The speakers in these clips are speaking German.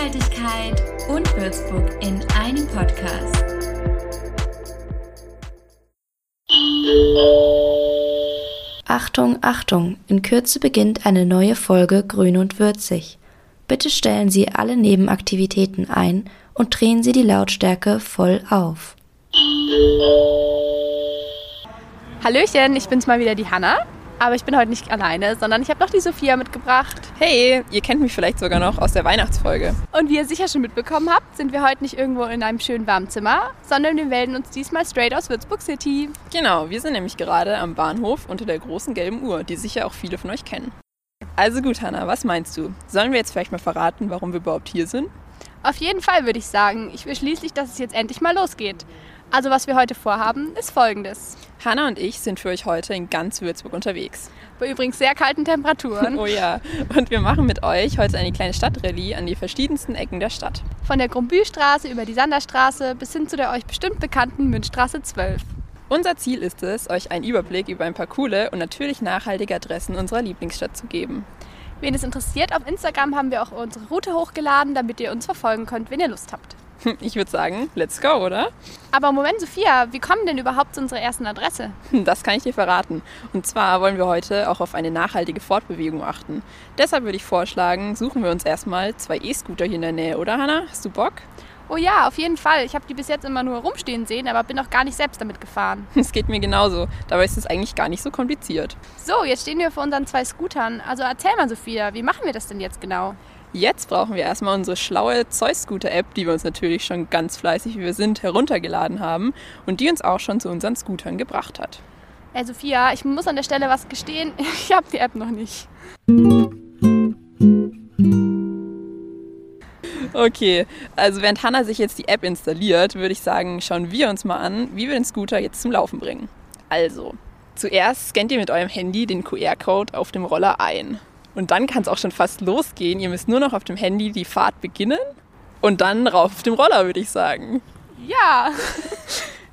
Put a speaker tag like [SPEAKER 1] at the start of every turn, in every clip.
[SPEAKER 1] Nachhaltigkeit und Würzburg in einem Podcast.
[SPEAKER 2] Achtung, Achtung, in Kürze beginnt eine neue Folge Grün und Würzig. Bitte stellen Sie alle Nebenaktivitäten ein und drehen Sie die Lautstärke voll auf.
[SPEAKER 3] Hallöchen, ich bin's mal wieder die Hanna. Aber ich bin heute nicht alleine, sondern ich habe noch die Sophia mitgebracht.
[SPEAKER 4] Hey, ihr kennt mich vielleicht sogar noch aus der Weihnachtsfolge.
[SPEAKER 3] Und wie ihr sicher schon mitbekommen habt, sind wir heute nicht irgendwo in einem schönen warmen Zimmer, sondern wir melden uns diesmal straight aus Würzburg City.
[SPEAKER 4] Genau, wir sind nämlich gerade am Bahnhof unter der großen gelben Uhr, die sicher auch viele von euch kennen. Also gut, Hanna, was meinst du? Sollen wir jetzt vielleicht mal verraten, warum wir überhaupt hier sind?
[SPEAKER 3] Auf jeden Fall würde ich sagen. Ich will schließlich, dass es jetzt endlich mal losgeht. Also was wir heute vorhaben, ist folgendes.
[SPEAKER 4] Hanna und ich sind für euch heute in ganz Würzburg unterwegs.
[SPEAKER 3] Bei übrigens sehr kalten Temperaturen.
[SPEAKER 4] oh ja, und wir machen mit euch heute eine kleine Stadtrallye an die verschiedensten Ecken der Stadt.
[SPEAKER 3] Von der Grumbühlstraße über die Sanderstraße bis hin zu der euch bestimmt bekannten Münzstraße 12.
[SPEAKER 4] Unser Ziel ist es, euch einen Überblick über ein paar coole und natürlich nachhaltige Adressen unserer Lieblingsstadt zu geben.
[SPEAKER 3] Wen es interessiert, auf Instagram haben wir auch unsere Route hochgeladen, damit ihr uns verfolgen könnt, wenn ihr Lust habt.
[SPEAKER 4] Ich würde sagen, let's go, oder?
[SPEAKER 3] Aber Moment, Sophia, wie kommen denn überhaupt zu unserer ersten Adresse?
[SPEAKER 4] Das kann ich dir verraten. Und zwar wollen wir heute auch auf eine nachhaltige Fortbewegung achten. Deshalb würde ich vorschlagen, suchen wir uns erstmal zwei E-Scooter hier in der Nähe, oder Hanna? Hast du Bock?
[SPEAKER 3] Oh ja, auf jeden Fall. Ich habe die bis jetzt immer nur rumstehen sehen, aber bin auch gar nicht selbst damit gefahren.
[SPEAKER 4] Es geht mir genauso. Dabei ist es eigentlich gar nicht so kompliziert.
[SPEAKER 3] So, jetzt stehen wir vor unseren zwei Scootern. Also erzähl mal, Sophia, wie machen wir das denn jetzt genau?
[SPEAKER 4] Jetzt brauchen wir erstmal unsere schlaue Zeus-Scooter-App, die wir uns natürlich schon ganz fleißig, wie wir sind, heruntergeladen haben und die uns auch schon zu unseren Scootern gebracht hat.
[SPEAKER 3] Ey, Sophia, ich muss an der Stelle was gestehen. Ich habe die App noch nicht.
[SPEAKER 4] Okay, also während Hannah sich jetzt die App installiert, würde ich sagen, schauen wir uns mal an, wie wir den Scooter jetzt zum Laufen bringen. Also, zuerst scannt ihr mit eurem Handy den QR-Code auf dem Roller ein. Und dann kann es auch schon fast losgehen. Ihr müsst nur noch auf dem Handy die Fahrt beginnen und dann rauf auf dem Roller, würde ich sagen.
[SPEAKER 3] Ja.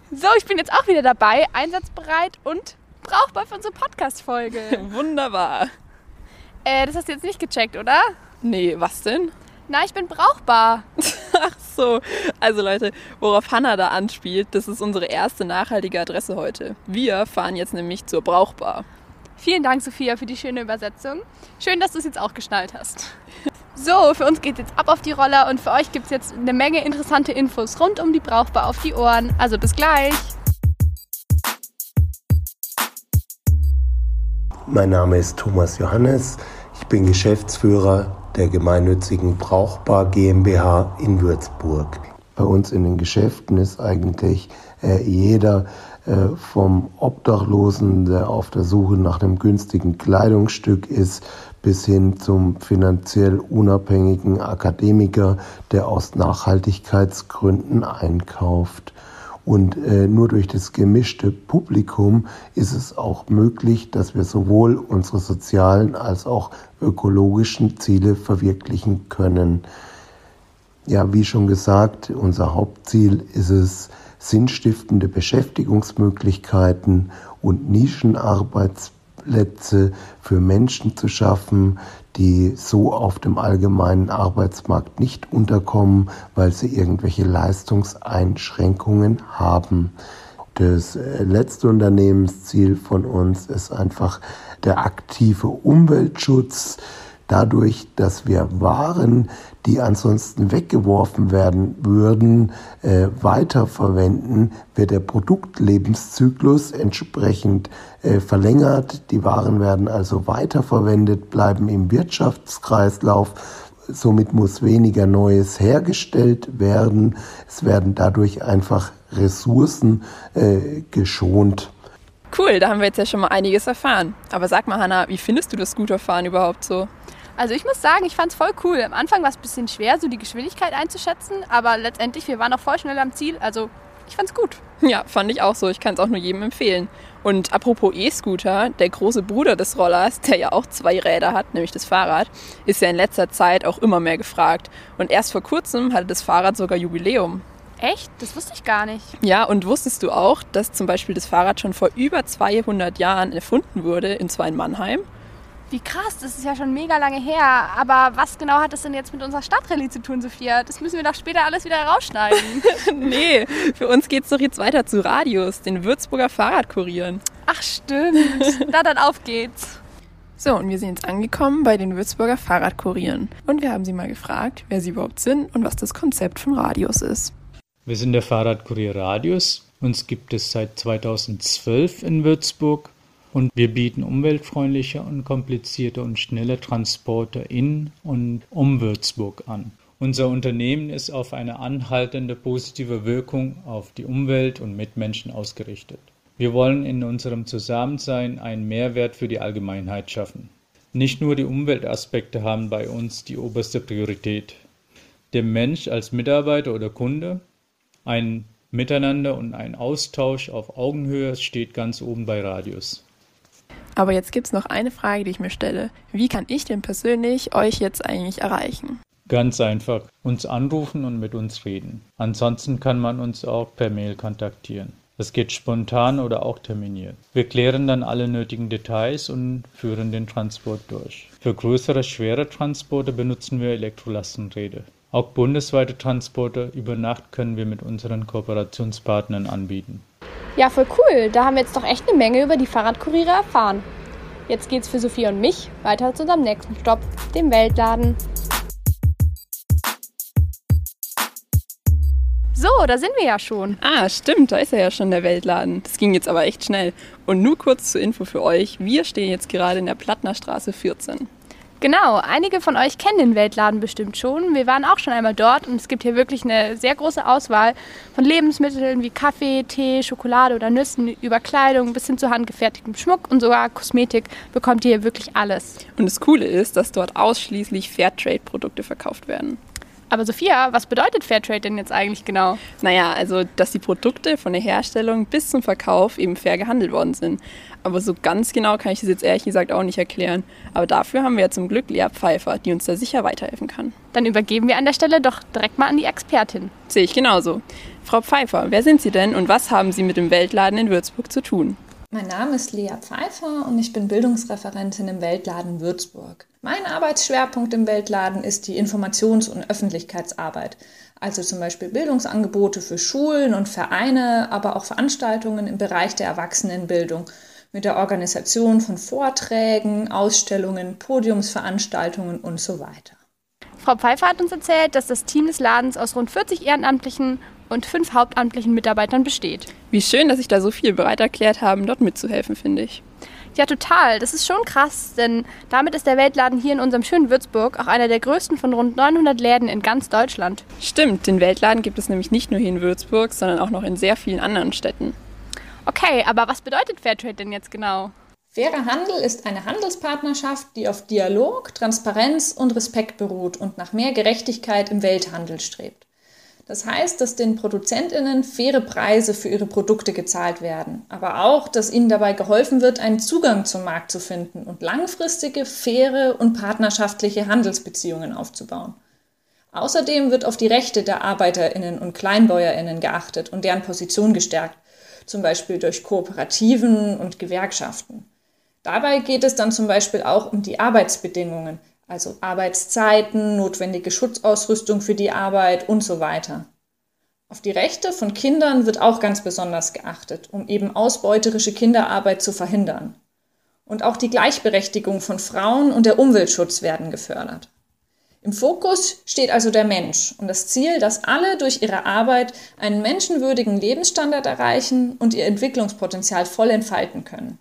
[SPEAKER 3] So, ich bin jetzt auch wieder dabei, einsatzbereit und brauchbar für unsere Podcast-Folge.
[SPEAKER 4] Wunderbar.
[SPEAKER 3] Äh, das hast du jetzt nicht gecheckt, oder?
[SPEAKER 4] Nee, was denn?
[SPEAKER 3] Na, ich bin brauchbar.
[SPEAKER 4] Ach so. Also Leute, worauf Hannah da anspielt, das ist unsere erste nachhaltige Adresse heute. Wir fahren jetzt nämlich zur Brauchbar.
[SPEAKER 3] Vielen Dank, Sophia, für die schöne Übersetzung. Schön, dass du es jetzt auch geschnallt hast. So, für uns geht jetzt ab auf die Roller und für euch gibt es jetzt eine Menge interessante Infos rund um die Brauchbar auf die Ohren. Also bis gleich.
[SPEAKER 5] Mein Name ist Thomas Johannes. Ich bin Geschäftsführer der gemeinnützigen Brauchbar GmbH in Würzburg. Bei uns in den Geschäften ist eigentlich äh, jeder vom Obdachlosen, der auf der Suche nach einem günstigen Kleidungsstück ist, bis hin zum finanziell unabhängigen Akademiker, der aus Nachhaltigkeitsgründen einkauft. Und äh, nur durch das gemischte Publikum ist es auch möglich, dass wir sowohl unsere sozialen als auch ökologischen Ziele verwirklichen können. Ja, wie schon gesagt, unser Hauptziel ist es, sinnstiftende Beschäftigungsmöglichkeiten und Nischenarbeitsplätze für Menschen zu schaffen, die so auf dem allgemeinen Arbeitsmarkt nicht unterkommen, weil sie irgendwelche Leistungseinschränkungen haben. Das äh, letzte Unternehmensziel von uns ist einfach der aktive Umweltschutz dadurch, dass wir Waren, die ansonsten weggeworfen werden würden, äh, weiterverwenden, wird der Produktlebenszyklus entsprechend äh, verlängert. Die Waren werden also weiterverwendet, bleiben im Wirtschaftskreislauf. Somit muss weniger Neues hergestellt werden. Es werden dadurch einfach Ressourcen äh, geschont.
[SPEAKER 4] Cool, da haben wir jetzt ja schon mal einiges erfahren. Aber sag mal, Hanna, wie findest du das Scooterfahren überhaupt so?
[SPEAKER 3] Also ich muss sagen, ich fand es voll cool. Am Anfang war es ein bisschen schwer, so die Geschwindigkeit einzuschätzen, aber letztendlich, wir waren auch voll schnell am Ziel. Also ich fand's gut.
[SPEAKER 4] Ja, fand ich auch so. Ich kann es auch nur jedem empfehlen. Und apropos E-Scooter, der große Bruder des Rollers, der ja auch zwei Räder hat, nämlich das Fahrrad, ist ja in letzter Zeit auch immer mehr gefragt. Und erst vor kurzem hatte das Fahrrad sogar Jubiläum.
[SPEAKER 3] Echt? Das wusste ich gar nicht.
[SPEAKER 4] Ja, und wusstest du auch, dass zum Beispiel das Fahrrad schon vor über 200 Jahren erfunden wurde, und zwar in Mannheim?
[SPEAKER 3] Wie krass, das ist ja schon mega lange her. Aber was genau hat das denn jetzt mit unserer Stadtrallye zu tun, Sophia? Das müssen wir doch später alles wieder rausschneiden.
[SPEAKER 4] nee, für uns geht's doch jetzt weiter zu Radius, den Würzburger Fahrradkurieren.
[SPEAKER 3] Ach stimmt. Na dann auf geht's.
[SPEAKER 4] So, und wir sind jetzt angekommen bei den Würzburger Fahrradkurieren. Und wir haben sie mal gefragt, wer sie überhaupt sind und was das Konzept von Radius ist.
[SPEAKER 6] Wir sind der Fahrradkurier Radius. Uns gibt es seit 2012 in Würzburg und wir bieten umweltfreundliche, unkomplizierte und schnelle Transporte in und um Würzburg an. Unser Unternehmen ist auf eine anhaltende positive Wirkung auf die Umwelt und Mitmenschen ausgerichtet. Wir wollen in unserem Zusammensein einen Mehrwert für die Allgemeinheit schaffen. Nicht nur die Umweltaspekte haben bei uns die oberste Priorität. Der Mensch als Mitarbeiter oder Kunde, ein Miteinander und ein Austausch auf Augenhöhe steht ganz oben bei Radius.
[SPEAKER 4] Aber jetzt gibt es noch eine Frage, die ich mir stelle. Wie kann ich denn persönlich euch jetzt eigentlich erreichen?
[SPEAKER 6] Ganz einfach. Uns anrufen und mit uns reden. Ansonsten kann man uns auch per Mail kontaktieren. Das geht spontan oder auch terminiert. Wir klären dann alle nötigen Details und führen den Transport durch. Für größere, schwere Transporte benutzen wir Elektrolastenräder. Auch bundesweite Transporte über Nacht können wir mit unseren Kooperationspartnern anbieten.
[SPEAKER 3] Ja, voll cool. Da haben wir jetzt doch echt eine Menge über die Fahrradkuriere erfahren. Jetzt geht's für Sophia und mich weiter zu unserem nächsten Stopp, dem Weltladen. So, da sind wir ja schon.
[SPEAKER 4] Ah, stimmt, da ist er ja schon, der Weltladen. Das ging jetzt aber echt schnell. Und nur kurz zur Info für euch, wir stehen jetzt gerade in der Plattner Straße 14.
[SPEAKER 3] Genau, einige von euch kennen den Weltladen bestimmt schon. Wir waren auch schon einmal dort und es gibt hier wirklich eine sehr große Auswahl von Lebensmitteln wie Kaffee, Tee, Schokolade oder Nüssen über Kleidung bis hin zu handgefertigtem Schmuck und sogar Kosmetik bekommt ihr hier wirklich alles.
[SPEAKER 4] Und das Coole ist, dass dort ausschließlich Fairtrade-Produkte verkauft werden.
[SPEAKER 3] Aber Sophia, was bedeutet Fairtrade denn jetzt eigentlich genau?
[SPEAKER 4] Naja, also, dass die Produkte von der Herstellung bis zum Verkauf eben fair gehandelt worden sind. Aber so ganz genau kann ich das jetzt ehrlich gesagt auch nicht erklären. Aber dafür haben wir ja zum Glück Lea Pfeiffer, die uns da sicher weiterhelfen kann.
[SPEAKER 3] Dann übergeben wir an der Stelle doch direkt mal an die Expertin.
[SPEAKER 4] Sehe ich genauso. Frau Pfeiffer, wer sind Sie denn und was haben Sie mit dem Weltladen in Würzburg zu tun?
[SPEAKER 7] Mein Name ist Lea Pfeiffer und ich bin Bildungsreferentin im Weltladen Würzburg. Mein Arbeitsschwerpunkt im Weltladen ist die Informations- und Öffentlichkeitsarbeit, also zum Beispiel Bildungsangebote für Schulen und Vereine, aber auch Veranstaltungen im Bereich der Erwachsenenbildung mit der Organisation von Vorträgen, Ausstellungen, Podiumsveranstaltungen und so weiter.
[SPEAKER 3] Frau Pfeiffer hat uns erzählt, dass das Team des Ladens aus rund 40 ehrenamtlichen und fünf hauptamtlichen Mitarbeitern besteht.
[SPEAKER 4] Wie schön, dass sich da so viele bereit erklärt haben, dort mitzuhelfen, finde ich.
[SPEAKER 3] Ja, total. Das ist schon krass, denn damit ist der Weltladen hier in unserem schönen Würzburg auch einer der größten von rund 900 Läden in ganz Deutschland.
[SPEAKER 4] Stimmt, den Weltladen gibt es nämlich nicht nur hier in Würzburg, sondern auch noch in sehr vielen anderen Städten.
[SPEAKER 3] Okay, aber was bedeutet Fairtrade denn jetzt genau?
[SPEAKER 7] Fairer Handel ist eine Handelspartnerschaft, die auf Dialog, Transparenz und Respekt beruht und nach mehr Gerechtigkeit im Welthandel strebt. Das heißt, dass den Produzentinnen faire Preise für ihre Produkte gezahlt werden, aber auch, dass ihnen dabei geholfen wird, einen Zugang zum Markt zu finden und langfristige, faire und partnerschaftliche Handelsbeziehungen aufzubauen. Außerdem wird auf die Rechte der Arbeiterinnen und Kleinbäuerinnen geachtet und deren Position gestärkt, zum Beispiel durch Kooperativen und Gewerkschaften. Dabei geht es dann zum Beispiel auch um die Arbeitsbedingungen, also Arbeitszeiten, notwendige Schutzausrüstung für die Arbeit und so weiter. Auf die Rechte von Kindern wird auch ganz besonders geachtet, um eben ausbeuterische Kinderarbeit zu verhindern. Und auch die Gleichberechtigung von Frauen und der Umweltschutz werden gefördert. Im Fokus steht also der Mensch und das Ziel, dass alle durch ihre Arbeit einen menschenwürdigen Lebensstandard erreichen und ihr Entwicklungspotenzial voll entfalten können.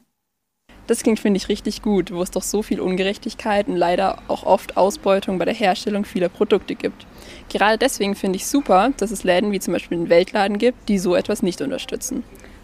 [SPEAKER 4] Das klingt, finde ich, richtig gut, wo es doch so viel Ungerechtigkeit und leider auch oft Ausbeutung bei der Herstellung vieler Produkte gibt. Gerade deswegen finde ich super, dass es Läden wie zum Beispiel den Weltladen gibt, die so etwas nicht unterstützen.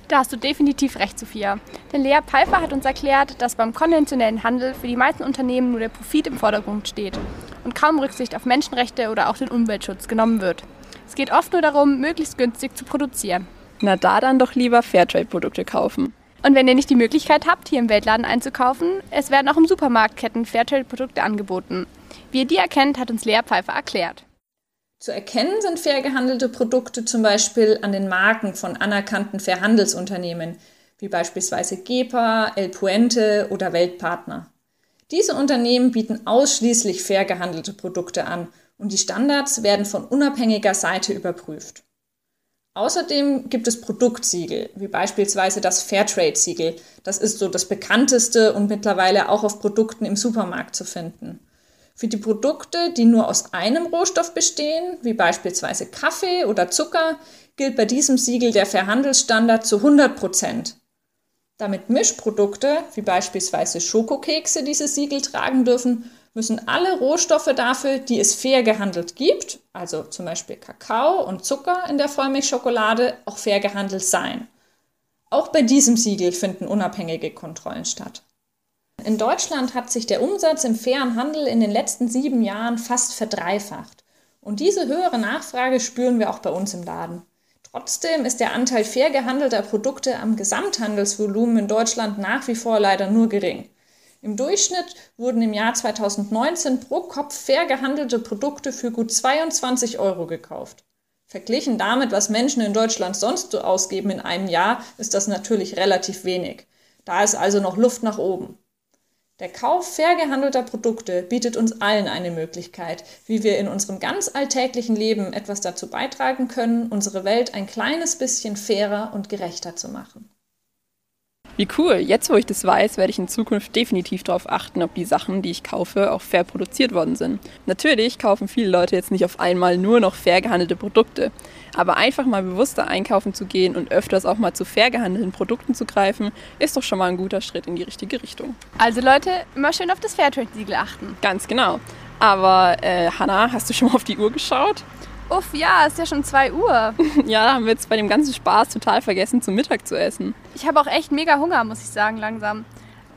[SPEAKER 3] Da hast du definitiv recht, Sophia. Denn Lea Pfeiffer hat uns erklärt, dass beim konventionellen Handel für die meisten Unternehmen nur der Profit im Vordergrund steht und kaum Rücksicht auf Menschenrechte oder auch den Umweltschutz genommen wird. Es geht oft nur darum, möglichst günstig zu produzieren.
[SPEAKER 4] Na da dann doch lieber Fairtrade-Produkte kaufen.
[SPEAKER 3] Und wenn ihr nicht die Möglichkeit habt, hier im Weltladen einzukaufen, es werden auch im Supermarktketten Fairtrade-Produkte angeboten. Wie ihr die erkennt, hat uns Lea Pfeiffer erklärt.
[SPEAKER 7] Zu erkennen sind fair gehandelte Produkte zum Beispiel an den Marken von anerkannten Fairhandelsunternehmen, wie beispielsweise GEPA, El Puente oder Weltpartner. Diese Unternehmen bieten ausschließlich fair gehandelte Produkte an und die Standards werden von unabhängiger Seite überprüft. Außerdem gibt es Produktsiegel, wie beispielsweise das Fairtrade-Siegel. Das ist so das bekannteste und mittlerweile auch auf Produkten im Supermarkt zu finden. Für die Produkte, die nur aus einem Rohstoff bestehen, wie beispielsweise Kaffee oder Zucker, gilt bei diesem Siegel der Fairhandelsstandard zu 100 Prozent. Damit Mischprodukte, wie beispielsweise Schokokekse, dieses Siegel tragen dürfen, müssen alle Rohstoffe dafür, die es fair gehandelt gibt, also zum Beispiel Kakao und Zucker in der Vollmilchschokolade, auch fair gehandelt sein. Auch bei diesem Siegel finden unabhängige Kontrollen statt. In Deutschland hat sich der Umsatz im fairen Handel in den letzten sieben Jahren fast verdreifacht. Und diese höhere Nachfrage spüren wir auch bei uns im Laden. Trotzdem ist der Anteil fair gehandelter Produkte am Gesamthandelsvolumen in Deutschland nach wie vor leider nur gering. Im Durchschnitt wurden im Jahr 2019 pro Kopf fair gehandelte Produkte für gut 22 Euro gekauft. Verglichen damit, was Menschen in Deutschland sonst so ausgeben in einem Jahr, ist das natürlich relativ wenig. Da ist also noch Luft nach oben. Der Kauf fair gehandelter Produkte bietet uns allen eine Möglichkeit, wie wir in unserem ganz alltäglichen Leben etwas dazu beitragen können, unsere Welt ein kleines bisschen fairer und gerechter zu machen.
[SPEAKER 4] Wie cool. Jetzt, wo ich das weiß, werde ich in Zukunft definitiv darauf achten, ob die Sachen, die ich kaufe, auch fair produziert worden sind. Natürlich kaufen viele Leute jetzt nicht auf einmal nur noch fair gehandelte Produkte. Aber einfach mal bewusster einkaufen zu gehen und öfters auch mal zu fair gehandelten Produkten zu greifen, ist doch schon mal ein guter Schritt in die richtige Richtung.
[SPEAKER 3] Also Leute, immer schön auf das Fairtrade-Siegel achten.
[SPEAKER 4] Ganz genau. Aber äh, Hanna, hast du schon mal auf die Uhr geschaut?
[SPEAKER 3] Uff, ja, ist ja schon 2 Uhr.
[SPEAKER 4] ja, haben wir jetzt bei dem ganzen Spaß total vergessen, zum Mittag zu essen.
[SPEAKER 3] Ich habe auch echt mega Hunger, muss ich sagen, langsam.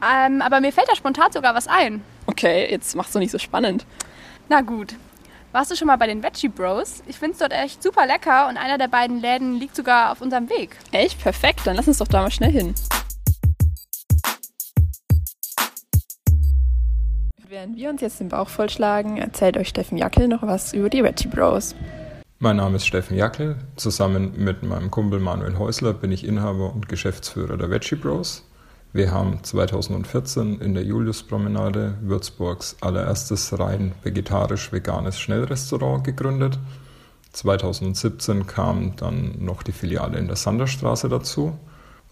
[SPEAKER 3] Ähm, aber mir fällt da spontan sogar was ein.
[SPEAKER 4] Okay, jetzt machst du nicht so spannend.
[SPEAKER 3] Na gut. Warst du schon mal bei den Veggie Bros? Ich finde es dort echt super lecker und einer der beiden Läden liegt sogar auf unserem Weg.
[SPEAKER 4] Echt? Perfekt, dann lass uns doch da mal schnell hin. Während wir uns jetzt den Bauch vollschlagen, erzählt euch Steffen Jackel noch was über die Veggie Bros.
[SPEAKER 8] Mein Name ist Steffen Jackel. Zusammen mit meinem Kumpel Manuel Häusler bin ich Inhaber und Geschäftsführer der Veggie Bros. Wir haben 2014 in der Juliuspromenade Würzburgs allererstes rein vegetarisch-veganes Schnellrestaurant gegründet. 2017 kam dann noch die Filiale in der Sanderstraße dazu.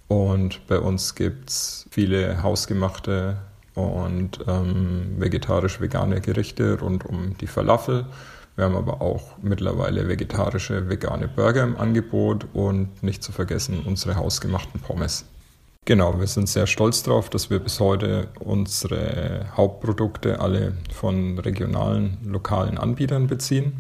[SPEAKER 8] Und bei uns gibt es viele hausgemachte und ähm, vegetarisch-vegane Gerichte rund um die Falafel wir haben aber auch mittlerweile vegetarische, vegane Burger im Angebot und nicht zu vergessen unsere hausgemachten Pommes. Genau, wir sind sehr stolz darauf, dass wir bis heute unsere Hauptprodukte alle von regionalen, lokalen Anbietern beziehen.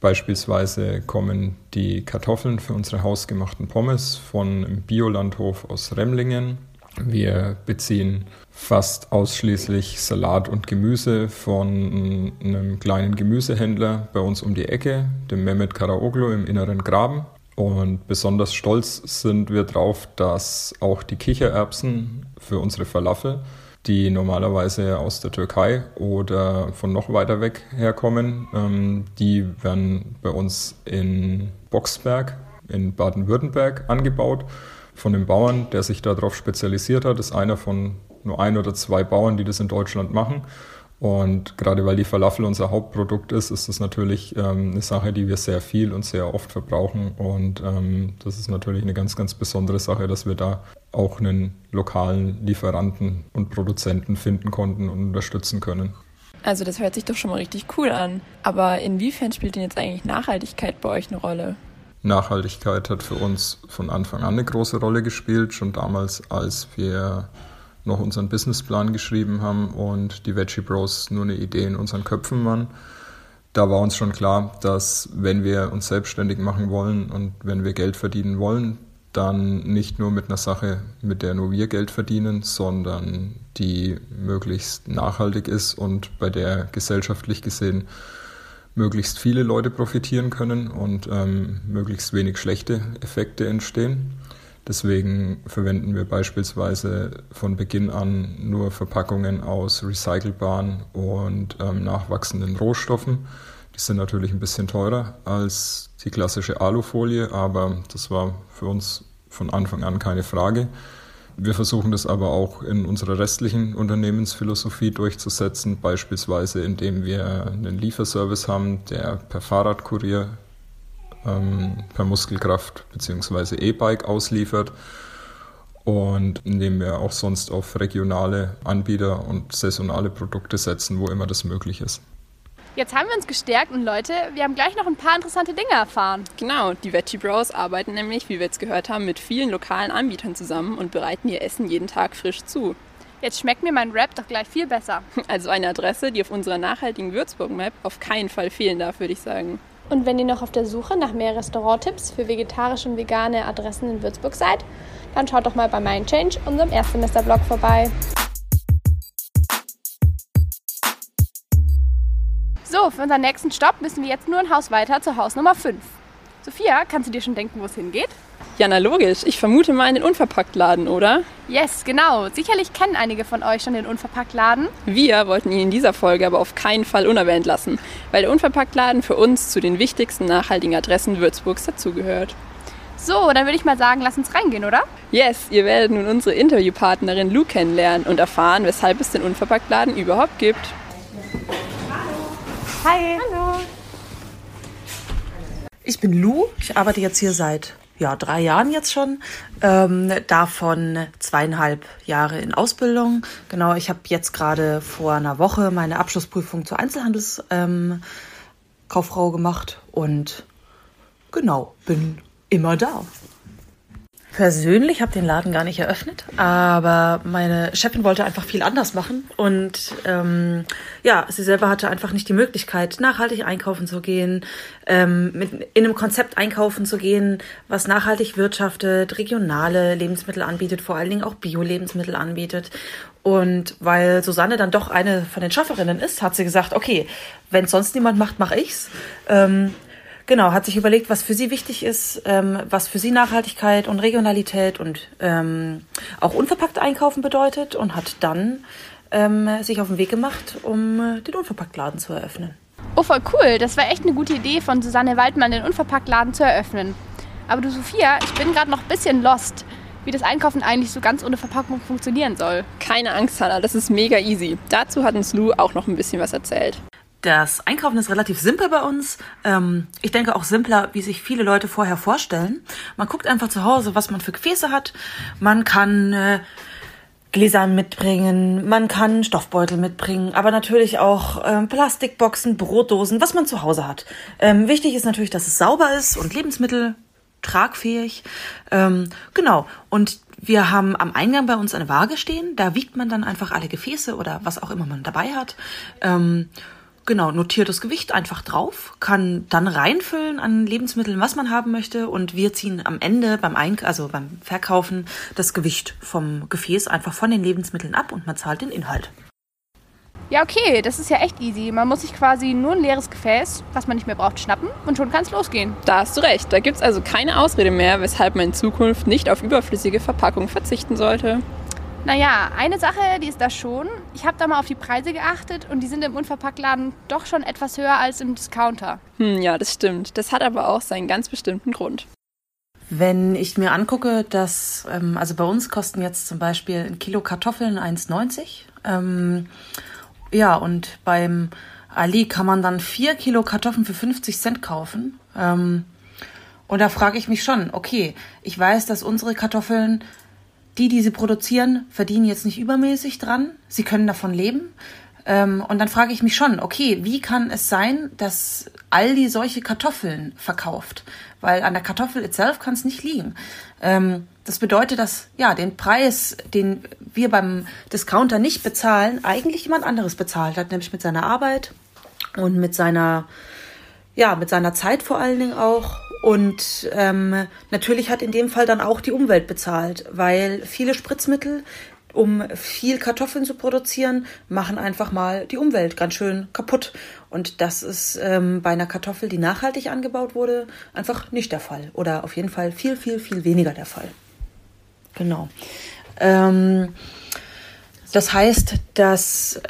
[SPEAKER 8] Beispielsweise kommen die Kartoffeln für unsere hausgemachten Pommes von Biolandhof aus Remlingen. Wir beziehen fast ausschließlich Salat und Gemüse von einem kleinen Gemüsehändler bei uns um die Ecke, dem Mehmet Karaoglu im inneren Graben. Und besonders stolz sind wir drauf, dass auch die Kichererbsen für unsere Falafel, die normalerweise aus der Türkei oder von noch weiter weg herkommen, ähm, die werden bei uns in Boxberg in Baden-Württemberg angebaut von dem Bauern, der sich darauf spezialisiert hat. Ist einer von nur ein oder zwei Bauern, die das in Deutschland machen. Und gerade weil die Falafel unser Hauptprodukt ist, ist das natürlich ähm, eine Sache, die wir sehr viel und sehr oft verbrauchen. Und ähm, das ist natürlich eine ganz, ganz besondere Sache, dass wir da auch einen lokalen Lieferanten und Produzenten finden konnten und unterstützen können.
[SPEAKER 4] Also das hört sich doch schon mal richtig cool an. Aber inwiefern spielt denn jetzt eigentlich Nachhaltigkeit bei euch eine Rolle?
[SPEAKER 8] Nachhaltigkeit hat für uns von Anfang an eine große Rolle gespielt, schon damals, als wir noch unseren Businessplan geschrieben haben und die Veggie Bros nur eine Idee in unseren Köpfen waren. Da war uns schon klar, dass wenn wir uns selbstständig machen wollen und wenn wir Geld verdienen wollen, dann nicht nur mit einer Sache, mit der nur wir Geld verdienen, sondern die möglichst nachhaltig ist und bei der gesellschaftlich gesehen möglichst viele Leute profitieren können und ähm, möglichst wenig schlechte Effekte entstehen. Deswegen verwenden wir beispielsweise von Beginn an nur Verpackungen aus recycelbaren und ähm, nachwachsenden Rohstoffen. Die sind natürlich ein bisschen teurer als die klassische Alufolie, aber das war für uns von Anfang an keine Frage. Wir versuchen das aber auch in unserer restlichen Unternehmensphilosophie durchzusetzen, beispielsweise indem wir einen Lieferservice haben, der per Fahrradkurier, ähm, per Muskelkraft bzw. E-Bike ausliefert und indem wir auch sonst auf regionale Anbieter und saisonale Produkte setzen, wo immer das möglich ist.
[SPEAKER 3] Jetzt haben wir uns gestärkt und Leute, wir haben gleich noch ein paar interessante Dinge erfahren.
[SPEAKER 4] Genau, die Veggie Bros arbeiten nämlich, wie wir jetzt gehört haben, mit vielen lokalen Anbietern zusammen und bereiten ihr Essen jeden Tag frisch zu.
[SPEAKER 3] Jetzt schmeckt mir mein Rap doch gleich viel besser.
[SPEAKER 4] Also eine Adresse, die auf unserer nachhaltigen Würzburg-Map auf keinen Fall fehlen darf, würde ich sagen.
[SPEAKER 3] Und wenn ihr noch auf der Suche nach mehr Restauranttipps für vegetarische und vegane Adressen in Würzburg seid, dann schaut doch mal bei Mindchange, unserem Erstsemester-Blog, vorbei. So, für unseren nächsten Stopp müssen wir jetzt nur ein Haus weiter zu Haus Nummer 5. Sophia, kannst du dir schon denken, wo es hingeht?
[SPEAKER 4] Ja, na logisch. Ich vermute mal in den Unverpacktladen, oder?
[SPEAKER 3] Yes, genau. Sicherlich kennen einige von euch schon den Unverpacktladen.
[SPEAKER 4] Wir wollten ihn in dieser Folge aber auf keinen Fall unerwähnt lassen, weil der Unverpacktladen für uns zu den wichtigsten nachhaltigen Adressen Würzburgs dazugehört.
[SPEAKER 3] So, dann würde ich mal sagen, lass uns reingehen, oder?
[SPEAKER 4] Yes, ihr werdet nun unsere Interviewpartnerin Lou kennenlernen und erfahren, weshalb es den Unverpacktladen überhaupt gibt.
[SPEAKER 3] Hi. Hallo.
[SPEAKER 9] Ich bin Lou. Ich arbeite jetzt hier seit ja, drei Jahren jetzt schon. Ähm, davon zweieinhalb Jahre in Ausbildung. Genau, ich habe jetzt gerade vor einer Woche meine Abschlussprüfung zur Einzelhandelskauffrau ähm, gemacht und genau, bin immer da persönlich habe den Laden gar nicht eröffnet, aber meine Chefin wollte einfach viel anders machen und ähm, ja, sie selber hatte einfach nicht die Möglichkeit, nachhaltig einkaufen zu gehen, ähm, mit, in einem Konzept einkaufen zu gehen, was nachhaltig wirtschaftet, regionale Lebensmittel anbietet, vor allen Dingen auch Bio-Lebensmittel anbietet. Und weil Susanne dann doch eine von den Schafferinnen ist, hat sie gesagt, okay, wenn sonst niemand macht, mache ich's. Ähm, Genau, hat sich überlegt, was für sie wichtig ist, ähm, was für sie Nachhaltigkeit und Regionalität und ähm, auch unverpackt einkaufen bedeutet und hat dann ähm, sich auf den Weg gemacht, um äh, den Unverpacktladen zu eröffnen.
[SPEAKER 3] Oh, voll cool. Das war echt eine gute Idee von Susanne Waldmann, den Unverpacktladen zu eröffnen. Aber du, Sophia, ich bin gerade noch ein bisschen lost, wie das Einkaufen eigentlich so ganz ohne Verpackung funktionieren soll.
[SPEAKER 4] Keine Angst, Hannah, das ist mega easy. Dazu hat uns Lou auch noch ein bisschen was erzählt.
[SPEAKER 9] Das Einkaufen ist relativ simpel bei uns. Ähm, ich denke auch simpler, wie sich viele Leute vorher vorstellen. Man guckt einfach zu Hause, was man für Gefäße hat. Man kann äh, Gläser mitbringen, man kann Stoffbeutel mitbringen, aber natürlich auch ähm, Plastikboxen, Brotdosen, was man zu Hause hat. Ähm, wichtig ist natürlich, dass es sauber ist und Lebensmittel tragfähig. Ähm, genau. Und wir haben am Eingang bei uns eine Waage stehen. Da wiegt man dann einfach alle Gefäße oder was auch immer man dabei hat. Ähm, Genau, notiert das Gewicht einfach drauf, kann dann reinfüllen an Lebensmitteln, was man haben möchte und wir ziehen am Ende beim Eink also beim Verkaufen das Gewicht vom Gefäß einfach von den Lebensmitteln ab und man zahlt den Inhalt.
[SPEAKER 3] Ja, okay, das ist ja echt easy. Man muss sich quasi nur ein leeres Gefäß, was man nicht mehr braucht, schnappen und schon kann es losgehen.
[SPEAKER 4] Da hast du recht. Da gibt es also keine Ausrede mehr, weshalb man in Zukunft nicht auf überflüssige Verpackung verzichten sollte.
[SPEAKER 3] Naja, eine Sache, die ist da schon. Ich habe da mal auf die Preise geachtet und die sind im Unverpacktladen doch schon etwas höher als im Discounter.
[SPEAKER 4] Hm, ja, das stimmt. Das hat aber auch seinen ganz bestimmten Grund.
[SPEAKER 9] Wenn ich mir angucke, dass, ähm, also bei uns kosten jetzt zum Beispiel ein Kilo Kartoffeln 1,90. Ähm, ja, und beim Ali kann man dann vier Kilo Kartoffeln für 50 Cent kaufen. Ähm, und da frage ich mich schon, okay, ich weiß, dass unsere Kartoffeln die, die sie produzieren, verdienen jetzt nicht übermäßig dran. Sie können davon leben. Ähm, und dann frage ich mich schon, okay, wie kann es sein, dass Aldi solche Kartoffeln verkauft? Weil an der Kartoffel itself kann es nicht liegen. Ähm, das bedeutet, dass ja den Preis, den wir beim Discounter nicht bezahlen, eigentlich jemand anderes bezahlt hat, nämlich mit seiner Arbeit und mit seiner ja mit seiner Zeit vor allen Dingen auch und ähm, natürlich hat in dem Fall dann auch die Umwelt bezahlt, weil viele Spritzmittel, um viel Kartoffeln zu produzieren, machen einfach mal die Umwelt ganz schön kaputt. Und das ist ähm, bei einer Kartoffel, die nachhaltig angebaut wurde, einfach nicht der Fall. Oder auf jeden Fall viel, viel, viel weniger der Fall. Genau. Ähm, das heißt, dass,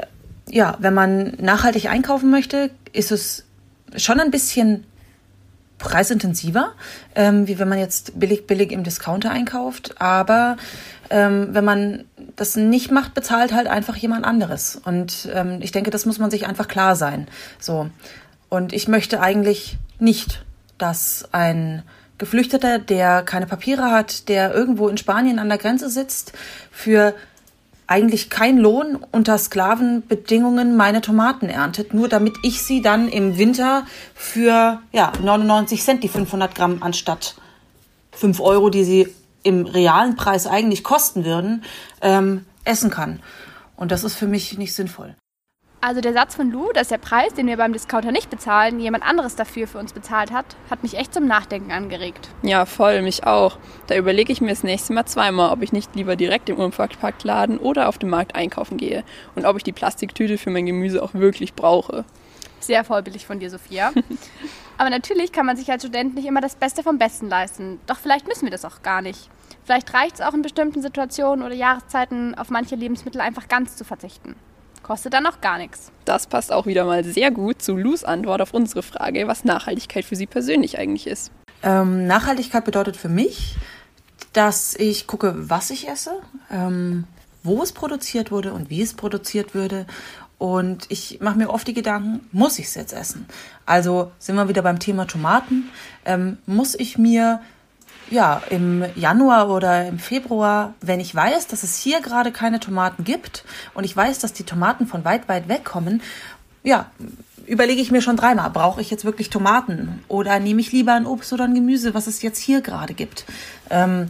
[SPEAKER 9] ja, wenn man nachhaltig einkaufen möchte, ist es schon ein bisschen preisintensiver, ähm, wie wenn man jetzt billig, billig im Discounter einkauft. Aber ähm, wenn man das nicht macht, bezahlt halt einfach jemand anderes. Und ähm, ich denke, das muss man sich einfach klar sein. So. Und ich möchte eigentlich nicht, dass ein Geflüchteter, der keine Papiere hat, der irgendwo in Spanien an der Grenze sitzt, für eigentlich kein Lohn unter Sklavenbedingungen meine Tomaten erntet, nur damit ich sie dann im Winter für ja, 99 Cent die 500 Gramm anstatt 5 Euro, die sie im realen Preis eigentlich kosten würden, ähm, essen kann. Und das ist für mich nicht sinnvoll.
[SPEAKER 3] Also der Satz von Lou, dass der Preis, den wir beim Discounter nicht bezahlen, jemand anderes dafür für uns bezahlt hat, hat mich echt zum Nachdenken angeregt.
[SPEAKER 4] Ja, voll, mich auch. Da überlege ich mir das nächste Mal zweimal, ob ich nicht lieber direkt im Unverpacktladen oder auf dem Markt einkaufen gehe und ob ich die Plastiktüte für mein Gemüse auch wirklich brauche.
[SPEAKER 3] Sehr vorbildlich von dir, Sophia. Aber natürlich kann man sich als Student nicht immer das Beste vom Besten leisten. Doch vielleicht müssen wir das auch gar nicht. Vielleicht reicht es auch in bestimmten Situationen oder Jahreszeiten, auf manche Lebensmittel einfach ganz zu verzichten. Kostet dann auch gar nichts.
[SPEAKER 4] Das passt auch wieder mal sehr gut zu Lus Antwort auf unsere Frage, was Nachhaltigkeit für sie persönlich eigentlich ist.
[SPEAKER 9] Ähm, Nachhaltigkeit bedeutet für mich, dass ich gucke, was ich esse, ähm, wo es produziert wurde und wie es produziert würde. Und ich mache mir oft die Gedanken, muss ich es jetzt essen? Also sind wir wieder beim Thema Tomaten. Ähm, muss ich mir ja, im Januar oder im Februar, wenn ich weiß, dass es hier gerade keine Tomaten gibt und ich weiß, dass die Tomaten von weit, weit weg kommen, ja, überlege ich mir schon dreimal, brauche ich jetzt wirklich Tomaten oder nehme ich lieber ein Obst oder ein Gemüse, was es jetzt hier gerade gibt. Ähm,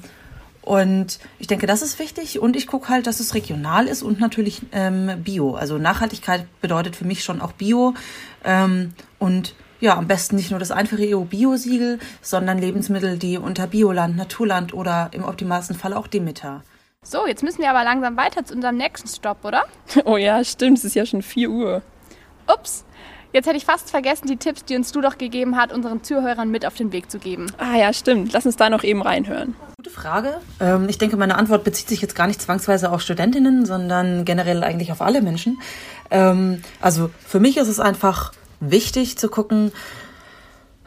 [SPEAKER 9] und ich denke, das ist wichtig. Und ich gucke halt, dass es regional ist und natürlich ähm, Bio. Also Nachhaltigkeit bedeutet für mich schon auch Bio. Ähm, und ja, am besten nicht nur das einfache EU-Bio-Siegel, sondern Lebensmittel, die unter Bioland, Naturland oder im optimalsten Fall auch Demeter.
[SPEAKER 3] So, jetzt müssen wir aber langsam weiter zu unserem nächsten Stopp, oder?
[SPEAKER 4] Oh ja, stimmt, es ist ja schon 4 Uhr.
[SPEAKER 3] Ups, jetzt hätte ich fast vergessen, die Tipps, die uns du doch gegeben hast, unseren Zuhörern mit auf den Weg zu geben.
[SPEAKER 4] Ah ja, stimmt. Lass uns da noch eben reinhören.
[SPEAKER 9] Gute Frage. Ähm, ich denke, meine Antwort bezieht sich jetzt gar nicht zwangsweise auf Studentinnen, sondern generell eigentlich auf alle Menschen. Ähm, also für mich ist es einfach wichtig zu gucken,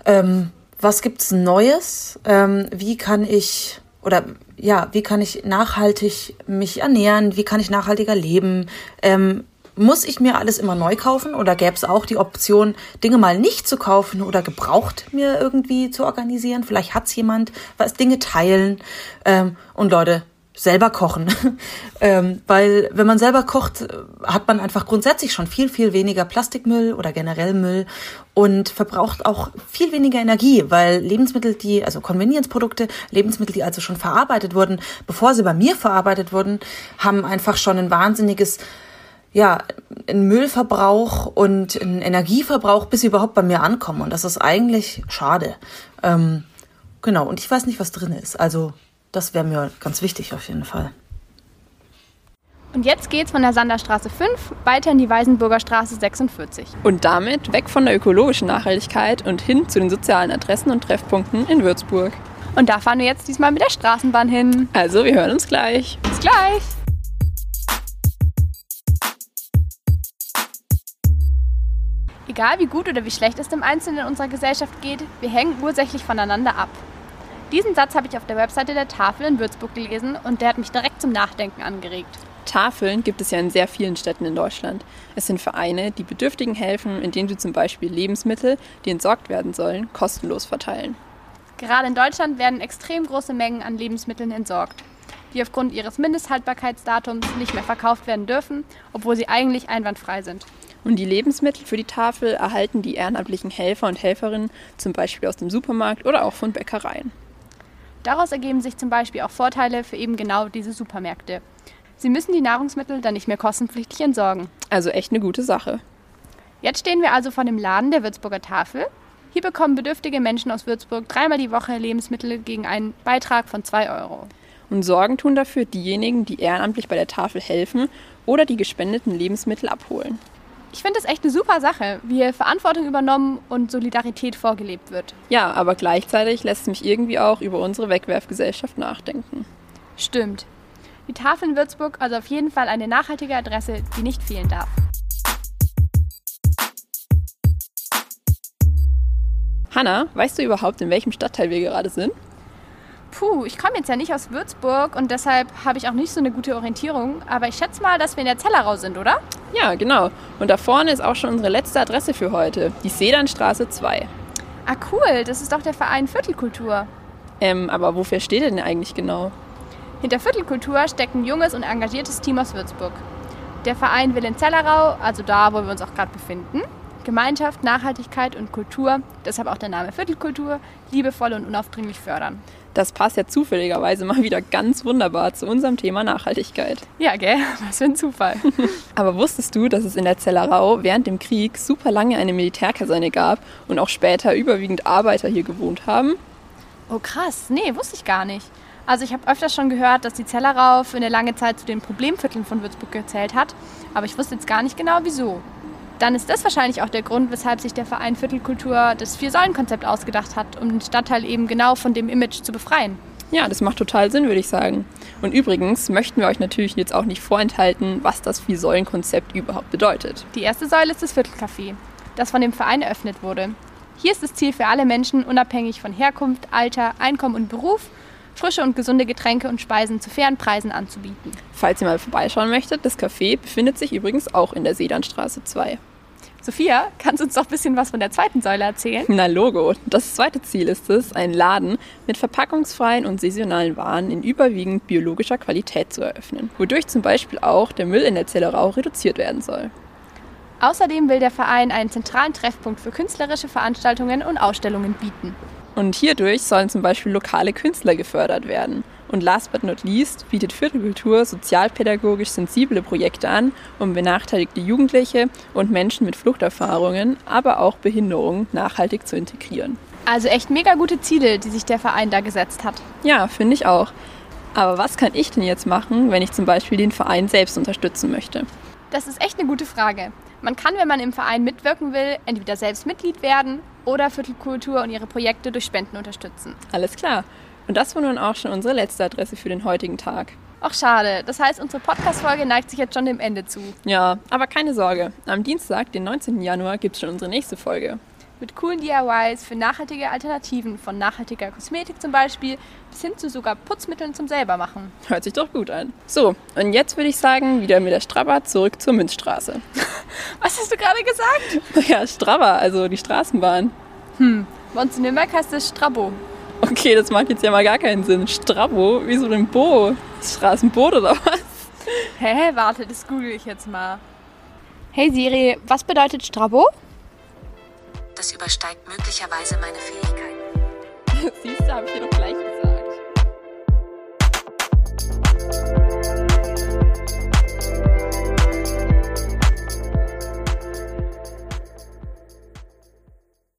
[SPEAKER 9] ähm, was gibt's Neues, ähm, wie kann ich oder ja, wie kann ich nachhaltig mich ernähren, wie kann ich nachhaltiger leben, ähm, muss ich mir alles immer neu kaufen oder gäbe es auch die Option, Dinge mal nicht zu kaufen oder gebraucht mir irgendwie zu organisieren? Vielleicht hat's jemand, was Dinge teilen. Ähm, und Leute, selber kochen. ähm, weil wenn man selber kocht, hat man einfach grundsätzlich schon viel, viel weniger Plastikmüll oder generell Müll und verbraucht auch viel weniger Energie, weil Lebensmittel, die, also Convenience-Produkte, Lebensmittel, die also schon verarbeitet wurden, bevor sie bei mir verarbeitet wurden, haben einfach schon ein wahnsinniges ja, ein Müllverbrauch und ein Energieverbrauch, bis sie überhaupt bei mir ankommen. Und das ist eigentlich schade. Ähm, genau, und ich weiß nicht, was drin ist. Also das wäre mir ganz wichtig auf jeden Fall.
[SPEAKER 3] Und jetzt geht's von der Sanderstraße 5 weiter in die Weisenburger Straße 46.
[SPEAKER 4] Und damit weg von der ökologischen Nachhaltigkeit und hin zu den sozialen Adressen und Treffpunkten in Würzburg.
[SPEAKER 3] Und da fahren wir jetzt diesmal mit der Straßenbahn hin.
[SPEAKER 4] Also, wir hören uns gleich.
[SPEAKER 3] Bis gleich! Egal wie gut oder wie schlecht es dem Einzelnen in unserer Gesellschaft geht, wir hängen ursächlich voneinander ab. Diesen Satz habe ich auf der Webseite der Tafel in Würzburg gelesen und der hat mich direkt zum Nachdenken angeregt.
[SPEAKER 4] Tafeln gibt es ja in sehr vielen Städten in Deutschland. Es sind Vereine, die Bedürftigen helfen, indem sie zum Beispiel Lebensmittel, die entsorgt werden sollen, kostenlos verteilen.
[SPEAKER 3] Gerade in Deutschland werden extrem große Mengen an Lebensmitteln entsorgt, die aufgrund ihres Mindesthaltbarkeitsdatums nicht mehr verkauft werden dürfen, obwohl sie eigentlich einwandfrei sind.
[SPEAKER 4] Und die Lebensmittel für die Tafel erhalten die ehrenamtlichen Helfer und Helferinnen zum Beispiel aus dem Supermarkt oder auch von Bäckereien.
[SPEAKER 3] Daraus ergeben sich zum Beispiel auch Vorteile für eben genau diese Supermärkte. Sie müssen die Nahrungsmittel dann nicht mehr kostenpflichtig entsorgen.
[SPEAKER 4] Also echt eine gute Sache.
[SPEAKER 3] Jetzt stehen wir also vor dem Laden der Würzburger Tafel. Hier bekommen bedürftige Menschen aus Würzburg dreimal die Woche Lebensmittel gegen einen Beitrag von 2 Euro.
[SPEAKER 4] Und Sorgen tun dafür diejenigen, die ehrenamtlich bei der Tafel helfen oder die gespendeten Lebensmittel abholen.
[SPEAKER 3] Ich finde das echt eine super Sache, wie hier Verantwortung übernommen und Solidarität vorgelebt wird.
[SPEAKER 4] Ja, aber gleichzeitig lässt es mich irgendwie auch über unsere Wegwerfgesellschaft nachdenken.
[SPEAKER 3] Stimmt. Die Tafel in Würzburg also auf jeden Fall eine nachhaltige Adresse, die nicht fehlen darf.
[SPEAKER 4] Hanna, weißt du überhaupt, in welchem Stadtteil wir gerade sind?
[SPEAKER 3] Puh, ich komme jetzt ja nicht aus Würzburg und deshalb habe ich auch nicht so eine gute Orientierung. Aber ich schätze mal, dass wir in der Zellerau sind, oder?
[SPEAKER 4] Ja, genau. Und da vorne ist auch schon unsere letzte Adresse für heute, die Sedernstraße 2.
[SPEAKER 3] Ah, cool. Das ist doch der Verein Viertelkultur.
[SPEAKER 4] Ähm, aber wofür steht er denn eigentlich genau?
[SPEAKER 3] Hinter Viertelkultur steckt ein junges und engagiertes Team aus Würzburg. Der Verein will in Zellerau, also da, wo wir uns auch gerade befinden, Gemeinschaft, Nachhaltigkeit und Kultur, deshalb auch der Name Viertelkultur, liebevoll und unaufdringlich fördern.
[SPEAKER 4] Das passt ja zufälligerweise mal wieder ganz wunderbar zu unserem Thema Nachhaltigkeit.
[SPEAKER 3] Ja, gell? Was für ein Zufall.
[SPEAKER 4] Aber wusstest du, dass es in der Zellerau während dem Krieg super lange eine Militärkaserne gab und auch später überwiegend Arbeiter hier gewohnt haben?
[SPEAKER 3] Oh krass, nee, wusste ich gar nicht. Also ich habe öfters schon gehört, dass die Zellerau für eine lange Zeit zu den Problemvierteln von Würzburg gezählt hat, aber ich wusste jetzt gar nicht genau wieso dann ist das wahrscheinlich auch der Grund, weshalb sich der Verein Viertelkultur das Vier-Säulen-Konzept ausgedacht hat, um den Stadtteil eben genau von dem Image zu befreien.
[SPEAKER 4] Ja, das macht total Sinn, würde ich sagen. Und übrigens möchten wir euch natürlich jetzt auch nicht vorenthalten, was das Vier-Säulen-Konzept überhaupt bedeutet.
[SPEAKER 3] Die erste Säule ist das Viertelcafé, das von dem Verein eröffnet wurde. Hier ist das Ziel für alle Menschen, unabhängig von Herkunft, Alter, Einkommen und Beruf, frische und gesunde Getränke und Speisen zu fairen Preisen anzubieten.
[SPEAKER 4] Falls ihr mal vorbeischauen möchtet, das Café befindet sich übrigens auch in der Sedanstraße 2.
[SPEAKER 3] Sophia, kannst du uns doch ein bisschen was von der zweiten Säule erzählen?
[SPEAKER 4] Na Logo. Das zweite Ziel ist es, einen Laden mit verpackungsfreien und saisonalen Waren in überwiegend biologischer Qualität zu eröffnen, wodurch zum Beispiel auch der Müll in der Zellerau reduziert werden soll.
[SPEAKER 3] Außerdem will der Verein einen zentralen Treffpunkt für künstlerische Veranstaltungen und Ausstellungen bieten.
[SPEAKER 4] Und hierdurch sollen zum Beispiel lokale Künstler gefördert werden. Und last but not least bietet Viertelkultur sozialpädagogisch sensible Projekte an, um benachteiligte Jugendliche und Menschen mit Fluchterfahrungen, aber auch Behinderungen nachhaltig zu integrieren.
[SPEAKER 3] Also echt mega gute Ziele, die sich der Verein da gesetzt hat.
[SPEAKER 4] Ja, finde ich auch. Aber was kann ich denn jetzt machen, wenn ich zum Beispiel den Verein selbst unterstützen möchte?
[SPEAKER 3] Das ist echt eine gute Frage. Man kann, wenn man im Verein mitwirken will, entweder selbst Mitglied werden oder Viertelkultur und ihre Projekte durch Spenden unterstützen.
[SPEAKER 4] Alles klar. Und das war nun auch schon unsere letzte Adresse für den heutigen Tag.
[SPEAKER 3] Ach schade, das heißt, unsere Podcast-Folge neigt sich jetzt schon dem Ende zu.
[SPEAKER 4] Ja, aber keine Sorge. Am Dienstag, den 19. Januar, gibt es schon unsere nächste Folge.
[SPEAKER 3] Mit coolen DIYs für nachhaltige Alternativen, von nachhaltiger Kosmetik zum Beispiel, bis hin zu sogar Putzmitteln zum selbermachen.
[SPEAKER 4] Hört sich doch gut an. So, und jetzt würde ich sagen, wieder mit der Strabber zurück zur Münzstraße.
[SPEAKER 3] Was hast du gerade gesagt?
[SPEAKER 4] Ja, Strabber, also die Straßenbahn.
[SPEAKER 3] Hm, bei uns in Nürnberg heißt es Strabo.
[SPEAKER 4] Okay, das macht jetzt ja mal gar keinen Sinn. Strabo? Wieso denn Bo? Straßenboot oder was?
[SPEAKER 3] Hä, warte, das google ich jetzt mal. Hey Siri, was bedeutet Strabo?
[SPEAKER 10] Das übersteigt möglicherweise meine Fähigkeiten.
[SPEAKER 4] Siehst du, habe ich dir doch gleich gesagt.